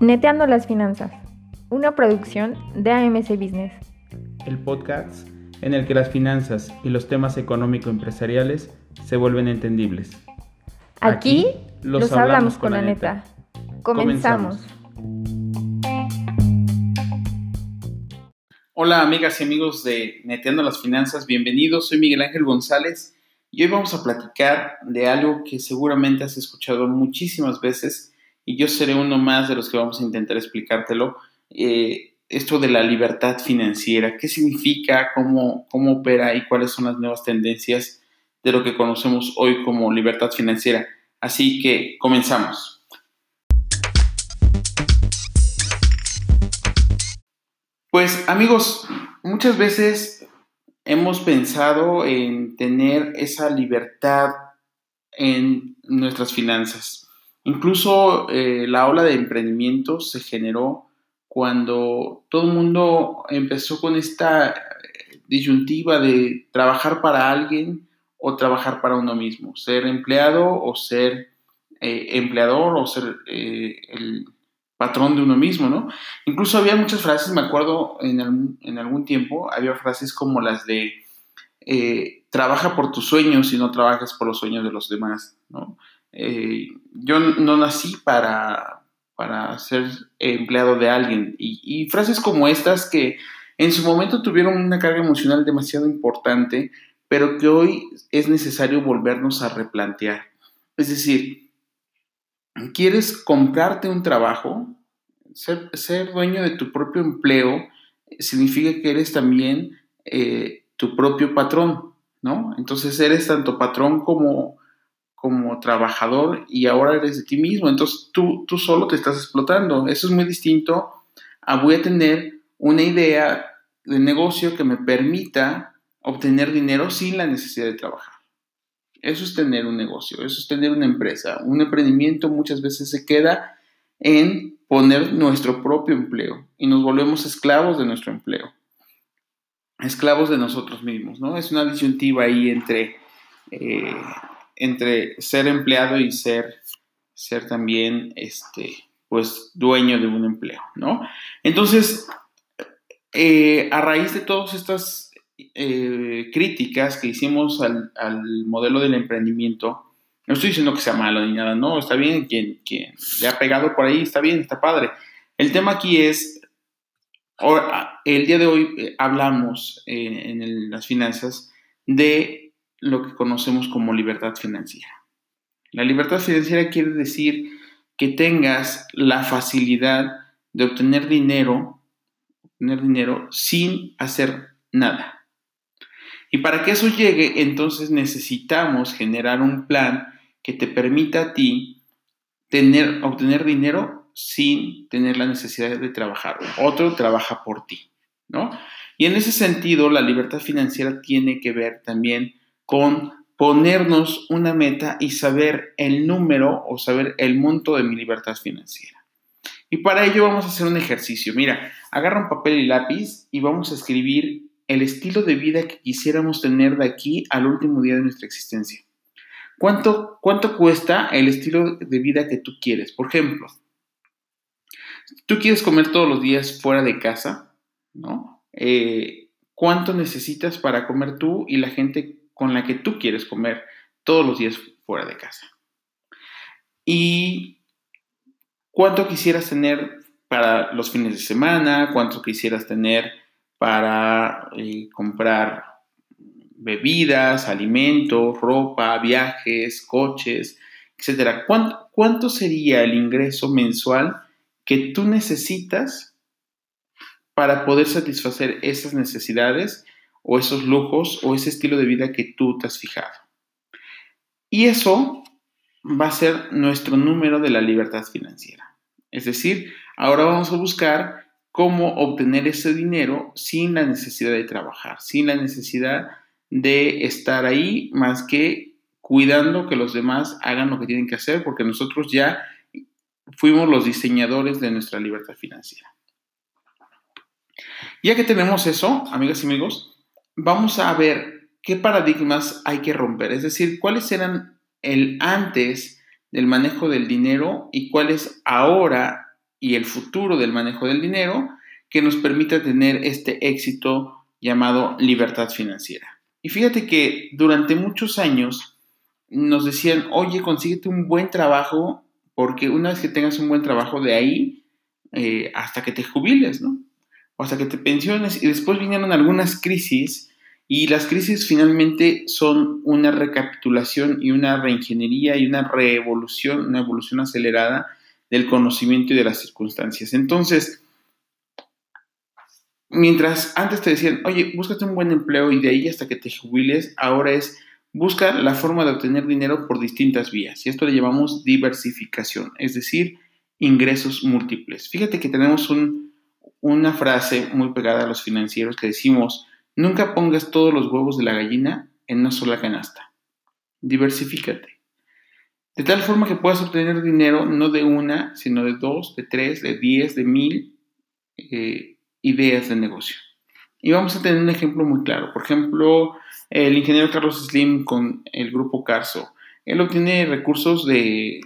Neteando las finanzas, una producción de AMC Business. El podcast en el que las finanzas y los temas económico-empresariales se vuelven entendibles. Aquí, los, hablamos, con la neta. Comenzamos. Hola amigas y amigos de Neteando las Finanzas, bienvenidos. Soy Miguel Ángel González y hoy vamos a platicar de algo que seguramente has escuchado muchísimas veces y yo seré uno más de los que vamos a intentar explicártelo. Eh, esto de la libertad financiera, qué significa, cómo, cómo opera y cuáles son las nuevas tendencias de lo que conocemos hoy como libertad financiera. Así que comenzamos. Pues amigos, muchas veces hemos pensado en tener esa libertad en nuestras finanzas. Incluso eh, la ola de emprendimiento se generó cuando todo el mundo empezó con esta eh, disyuntiva de trabajar para alguien o trabajar para uno mismo, ser empleado o ser eh, empleador o ser el patrón de uno mismo, ¿no? Incluso había muchas frases, me acuerdo en, en algún tiempo, había frases como las de trabaja por tus sueños y no trabajas por los sueños de los demás, ¿no? Eh, yo no nací para, para ser empleado de alguien. Y, frases como estas que en su momento tuvieron una carga emocional demasiado importante, pero que hoy es necesario volvernos a replantear. Es decir, ¿quieres comprarte un trabajo? Ser, dueño de tu propio empleo significa que eres también eh, tu propio patrón, ¿no? Entonces eres tanto patrón como como trabajador y ahora eres de ti mismo. Entonces tú, tú solo te estás explotando. Eso es muy distinto a voy a tener una idea de negocio que me permita obtener dinero sin la necesidad de trabajar. Eso es tener un negocio, eso es tener una empresa. Un emprendimiento muchas veces se queda en poner nuestro propio empleo y nos volvemos esclavos de nuestro empleo. Esclavos de nosotros mismos, ¿no? Es una disyuntiva ahí entre eh, entre ser empleado y ser, ser también, este, pues, dueño de un empleo, ¿no? Entonces, eh, a raíz de todas estas eh, críticas que hicimos al, modelo del emprendimiento, no estoy diciendo que sea malo ni nada, no, está bien, quien, quien le ha pegado por ahí, está bien, está padre. El tema aquí es, el día de hoy eh, hablamos en las finanzas de lo que conocemos como libertad financiera. La libertad financiera quiere decir que tengas la facilidad de obtener dinero, obtener dinero sin hacer nada. Y para que eso llegue, entonces necesitamos generar un plan que te permita a ti tener, obtener dinero sin tener la necesidad de trabajar. Otro trabaja por ti, ¿no? Y en ese sentido, la libertad financiera tiene que ver también con ponernos una meta y saber el número o saber el monto de mi libertad financiera. Y para ello vamos a hacer un ejercicio. Mira, agarra un papel y lápiz y vamos a escribir el estilo de vida que quisiéramos tener de aquí al último día de nuestra existencia. ¿Cuánto, cuánto cuesta el estilo de vida que tú quieres? Por ejemplo, tú quieres comer todos los días fuera de casa, ¿no? Eh, ¿Cuánto necesitas para comer tú y la gente con la que tú quieres comer todos los días fuera de casa. Y cuánto quisieras tener para los fines de semana, cuánto quisieras tener para eh, comprar bebidas, alimentos, ropa, viajes, coches, etc. ¿Cuánto, ¿Cuánto sería el ingreso mensual que tú necesitas para poder satisfacer esas necesidades o esos lujos o ese estilo de vida que tú te has fijado. Y eso va a ser nuestro número de la libertad financiera. Es decir, ahora vamos a buscar cómo obtener ese dinero sin la necesidad de trabajar, sin la necesidad de estar ahí más que cuidando que los demás hagan lo que tienen que hacer porque nosotros ya fuimos los diseñadores de nuestra libertad financiera. Ya que tenemos eso, amigas y amigos, vamos a ver qué paradigmas hay que romper, es decir, cuáles eran el antes del manejo del dinero y cuál es ahora y el futuro del manejo del dinero que nos permita tener este éxito llamado libertad financiera. Y fíjate que durante muchos años nos decían, oye, consíguete un buen trabajo, porque una vez que tengas un buen trabajo de ahí eh, hasta que te jubiles, ¿no? O hasta que te pensiones. Y después vinieron algunas crisis y las crisis finalmente son una recapitulación y una reingeniería y una revolución, una evolución acelerada del conocimiento y de las circunstancias. Entonces, mientras antes te decían, oye, búscate un buen empleo y de ahí hasta que te jubiles, ahora es busca la forma de obtener dinero por distintas vías. Y esto le llamamos diversificación, es decir, ingresos múltiples. Fíjate que tenemos una frase muy pegada a los financieros que decimos, nunca pongas todos los huevos de la gallina en una sola canasta. Diversifícate. De tal forma que puedas obtener dinero no de una, sino de dos, de tres, de diez, de mil eh, ideas de negocio. Y vamos a tener un ejemplo muy claro. Por ejemplo, el ingeniero Carlos Slim con el grupo Carso. Él obtiene recursos de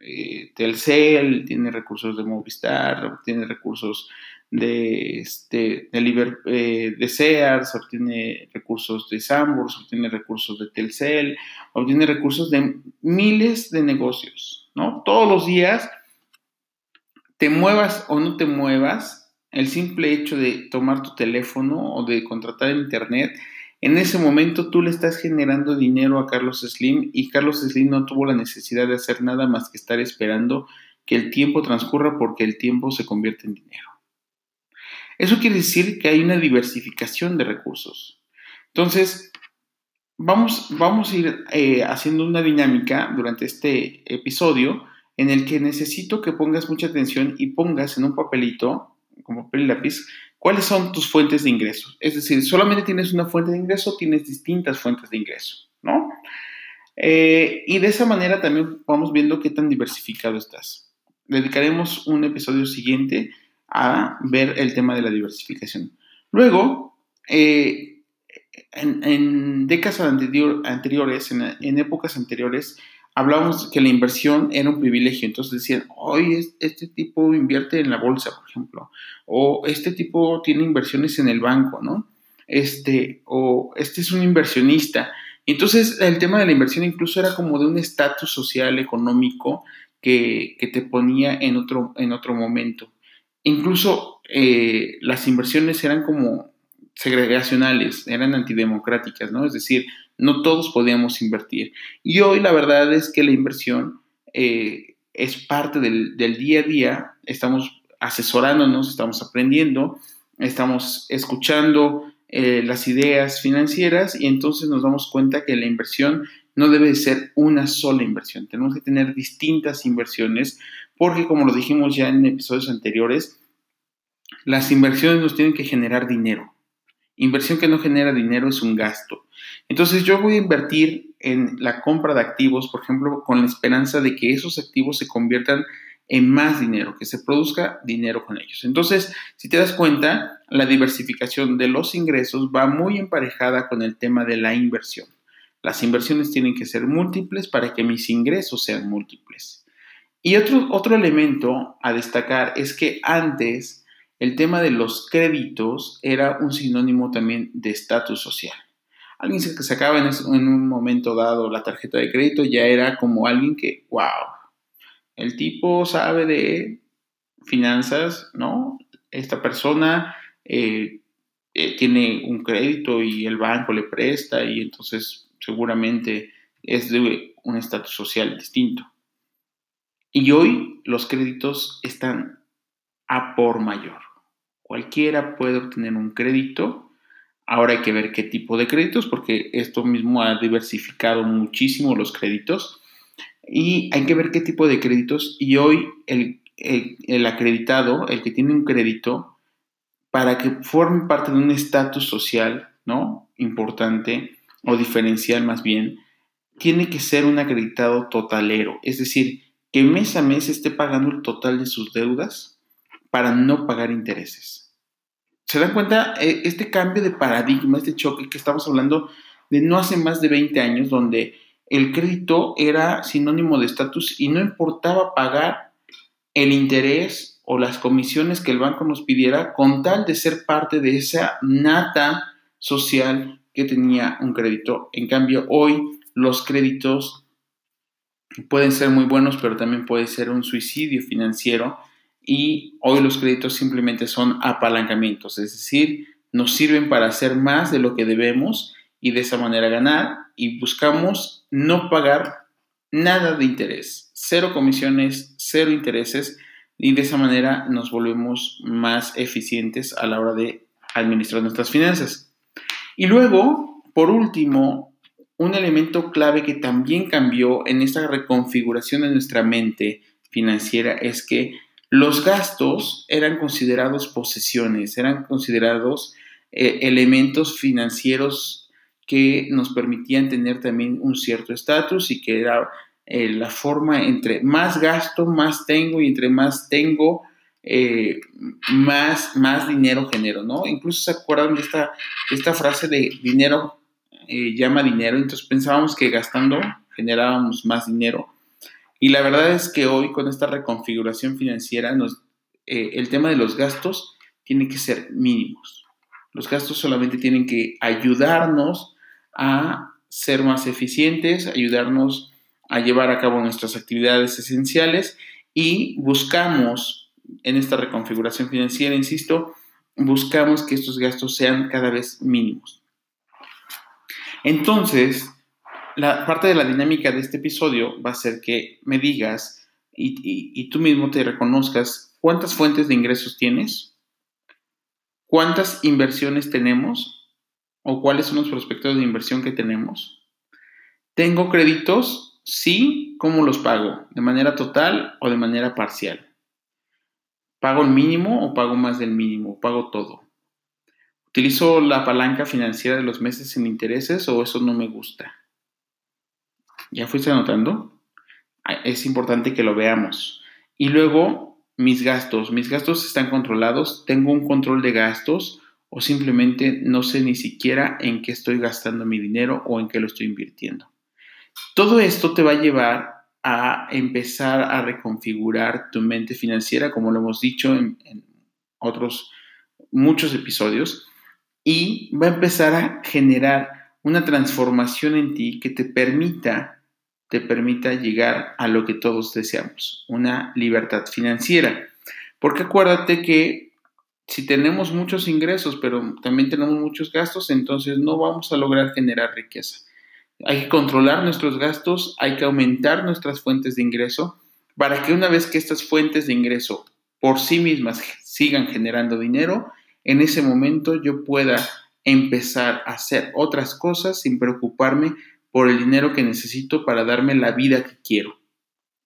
eh, Telcel, tiene recursos de Movistar, tiene recursos de, este, de, eh, de Sears, obtiene recursos de Sambors, obtiene recursos de Telcel, obtiene recursos de miles de negocios, ¿no? Todos los días, te muevas o no te muevas, el simple hecho de tomar tu teléfono o de contratar internet, en ese momento tú le estás generando dinero a Carlos Slim y Carlos Slim no tuvo la necesidad de hacer nada más que estar esperando que el tiempo transcurra porque el tiempo se convierte en dinero. Eso quiere decir que hay una diversificación de recursos. Entonces, vamos, vamos a ir eh, haciendo una dinámica durante este episodio en el que necesito que pongas mucha atención y pongas en un papelito, como papel y lápiz, cuáles son tus fuentes de ingresos. Es decir, solamente tienes una fuente de ingreso, tienes distintas fuentes de ingreso, ¿no? Eh, y de esa manera también vamos viendo qué tan diversificado estás. Dedicaremos un episodio siguiente a ver el tema de la diversificación. Luego, eh, en, décadas anteriores, en, épocas anteriores, hablábamos que la inversión era un privilegio. Entonces decían, hoy este tipo invierte en la bolsa, por ejemplo, o este tipo tiene inversiones en el banco, ¿no? Este, o este es un inversionista. Entonces, el tema de la inversión incluso era como de un estatus social, económico, que, que, te ponía en otro, en otro momento. Incluso eh, las inversiones eran como segregacionales, eran antidemocráticas, ¿no? Es decir, no todos podíamos invertir. Y hoy la verdad es que la inversión eh, es parte del, día a día, estamos asesorándonos, estamos aprendiendo, estamos escuchando eh, las ideas financieras y entonces nos damos cuenta que la inversión no debe ser una sola inversión, tenemos que tener distintas inversiones porque como lo dijimos ya en episodios anteriores, las inversiones nos tienen que generar dinero. Inversión que no genera dinero es un gasto. Entonces yo voy a invertir en la compra de activos, por ejemplo, con la esperanza de que esos activos se conviertan en más dinero, que se produzca dinero con ellos. Entonces, si te das cuenta, la diversificación de los ingresos va muy emparejada con el tema de la inversión. Las inversiones tienen que ser múltiples para que mis ingresos sean múltiples. Y otro, otro elemento a destacar es que antes el tema de los créditos era un sinónimo también de estatus social. Alguien que sacaba en, en un momento dado la tarjeta de crédito ya era como alguien que, wow, el tipo sabe de finanzas, ¿no? Esta persona eh, eh, tiene un crédito y el banco le presta y entonces seguramente es de un estatus social distinto. Y hoy los créditos están a por mayor. Cualquiera puede obtener un crédito. Ahora hay que ver qué tipo de créditos, porque esto mismo ha diversificado muchísimo los créditos. Y hay que ver qué tipo de créditos. Y hoy el, el, acreditado, el que tiene un crédito, para que forme parte de un estatus social, ¿no? Importante o diferencial más bien, tiene que ser un acreditado totalero. Es decir, que mes a mes esté pagando el total de sus deudas para no pagar intereses. ¿Se dan cuenta? E, este cambio de paradigma, este choque que estamos hablando de no hace más de 20 años, donde el crédito era sinónimo de estatus y no importaba pagar el interés o las comisiones que el banco nos pidiera con tal de ser parte de esa nata social que tenía un crédito. En cambio, hoy los créditos pueden ser muy buenos, pero también puede ser un suicidio financiero y hoy los créditos simplemente son apalancamientos, es decir, nos sirven para hacer más de lo que debemos y de esa manera ganar y buscamos no pagar nada de interés, cero comisiones, cero intereses y de esa manera nos volvemos más eficientes a la hora de administrar nuestras finanzas. Y luego, por último, un elemento clave que también cambió en esta reconfiguración de nuestra mente financiera es que los gastos eran considerados posesiones, eran considerados eh, elementos financieros que nos permitían tener también un cierto estatus y que era eh, la forma entre más gasto, más tengo y entre más tengo, eh, más, más dinero genero, ¿no? Incluso se acuerdan de esta, esta frase de dinero llama dinero, entonces pensábamos que gastando generábamos más dinero y la verdad es que hoy con esta reconfiguración financiera, nos, eh, el tema de los gastos tiene que ser mínimos. Los gastos solamente tienen que ayudarnos a ser más eficientes, ayudarnos a llevar a cabo nuestras actividades esenciales y buscamos en esta reconfiguración financiera, insisto, buscamos que estos gastos sean cada vez mínimos. Entonces, la parte de la dinámica de este episodio va a ser que me digas y, tú mismo te reconozcas cuántas fuentes de ingresos tienes, cuántas inversiones tenemos o cuáles son los prospectos de inversión que tenemos. ¿Tengo créditos? Sí, ¿cómo los pago? ¿De manera total o de manera parcial? ¿Pago el mínimo o pago más del mínimo? ¿Pago todo? ¿Utilizo la palanca financiera de los meses sin intereses o eso no me gusta? ¿Ya fuiste anotando? Ah, es importante que lo veamos. Y luego, mis gastos. Mis gastos están controlados. Tengo un control de gastos o simplemente no sé ni siquiera en qué estoy gastando mi dinero o en qué lo estoy invirtiendo. Todo esto te va a llevar a empezar a reconfigurar tu mente financiera, como lo hemos dicho en, en otros muchos episodios, y va a empezar a generar una transformación en ti que te permita te permita llegar a lo que todos deseamos, una libertad financiera. Porque acuérdate que si tenemos muchos ingresos, pero también tenemos muchos gastos, entonces no vamos a lograr generar riqueza. Hay que controlar nuestros gastos, hay que aumentar nuestras fuentes de ingreso para que una vez que estas fuentes de ingreso por sí mismas sigan generando dinero, en ese momento yo pueda empezar a hacer otras cosas sin preocuparme por el dinero que necesito para darme la vida que quiero.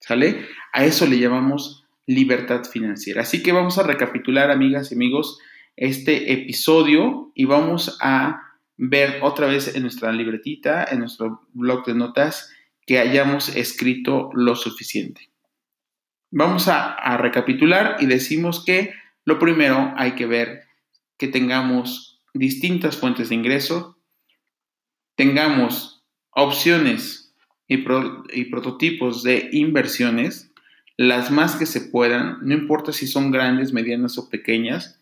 ¿Sale? A eso le llamamos libertad financiera. Así que vamos a recapitular, amigas y amigos, este episodio y vamos a ver otra vez en nuestra libretita, en nuestro blog de notas, que hayamos escrito lo suficiente. Vamos a, a recapitular y decimos que lo primero hay que ver que tengamos distintas fuentes de ingreso, tengamos opciones y, prototipos de inversiones, las más que se puedan, no importa si son grandes, medianas o pequeñas.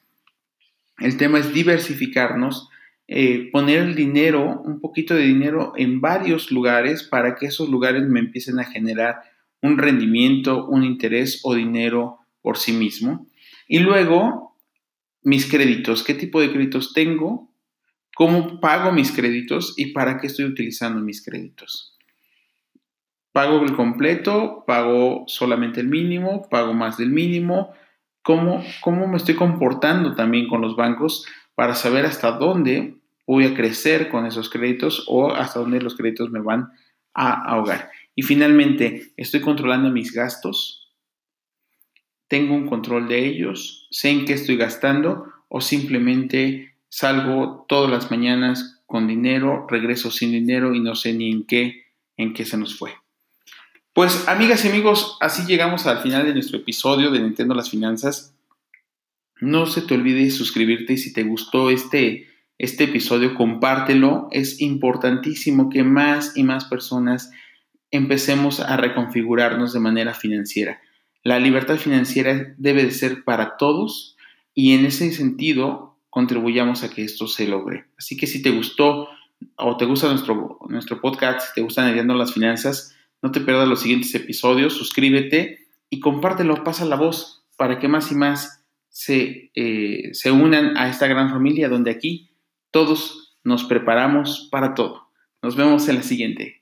El tema es diversificarnos, eh, poner el dinero, un poquito de dinero en varios lugares para que esos lugares me empiecen a generar un rendimiento, un interés o dinero por sí mismo. Y luego, mis créditos, qué tipo de créditos tengo, cómo pago mis créditos y para qué estoy utilizando mis créditos. Pago el completo, pago solamente el mínimo, pago más del mínimo, cómo, cómo me estoy comportando también con los bancos para saber hasta dónde voy a crecer con esos créditos o hasta dónde los créditos me van a ahogar. Y finalmente, estoy controlando mis gastos, tengo un control de ellos, sé en qué estoy gastando o simplemente salgo todas las mañanas con dinero, regreso sin dinero y no sé ni en qué, en qué se nos fue. Pues amigas y amigos, así llegamos al final de nuestro episodio de Nintendo las Finanzas. No se te olvide suscribirte y si te gustó este, este episodio, compártelo. Es importantísimo que más y más personas empecemos a reconfigurarnos de manera financiera. La libertad financiera debe de ser para todos y en ese sentido contribuyamos a que esto se logre. Así que si te gustó o te gusta nuestro, nuestro podcast, si te gustan Mediando las Finanzas, no te pierdas los siguientes episodios, suscríbete y compártelo, pasa la voz para que más y más se, eh, se unan a esta gran familia donde aquí todos nos preparamos para todo. Nos vemos en la siguiente.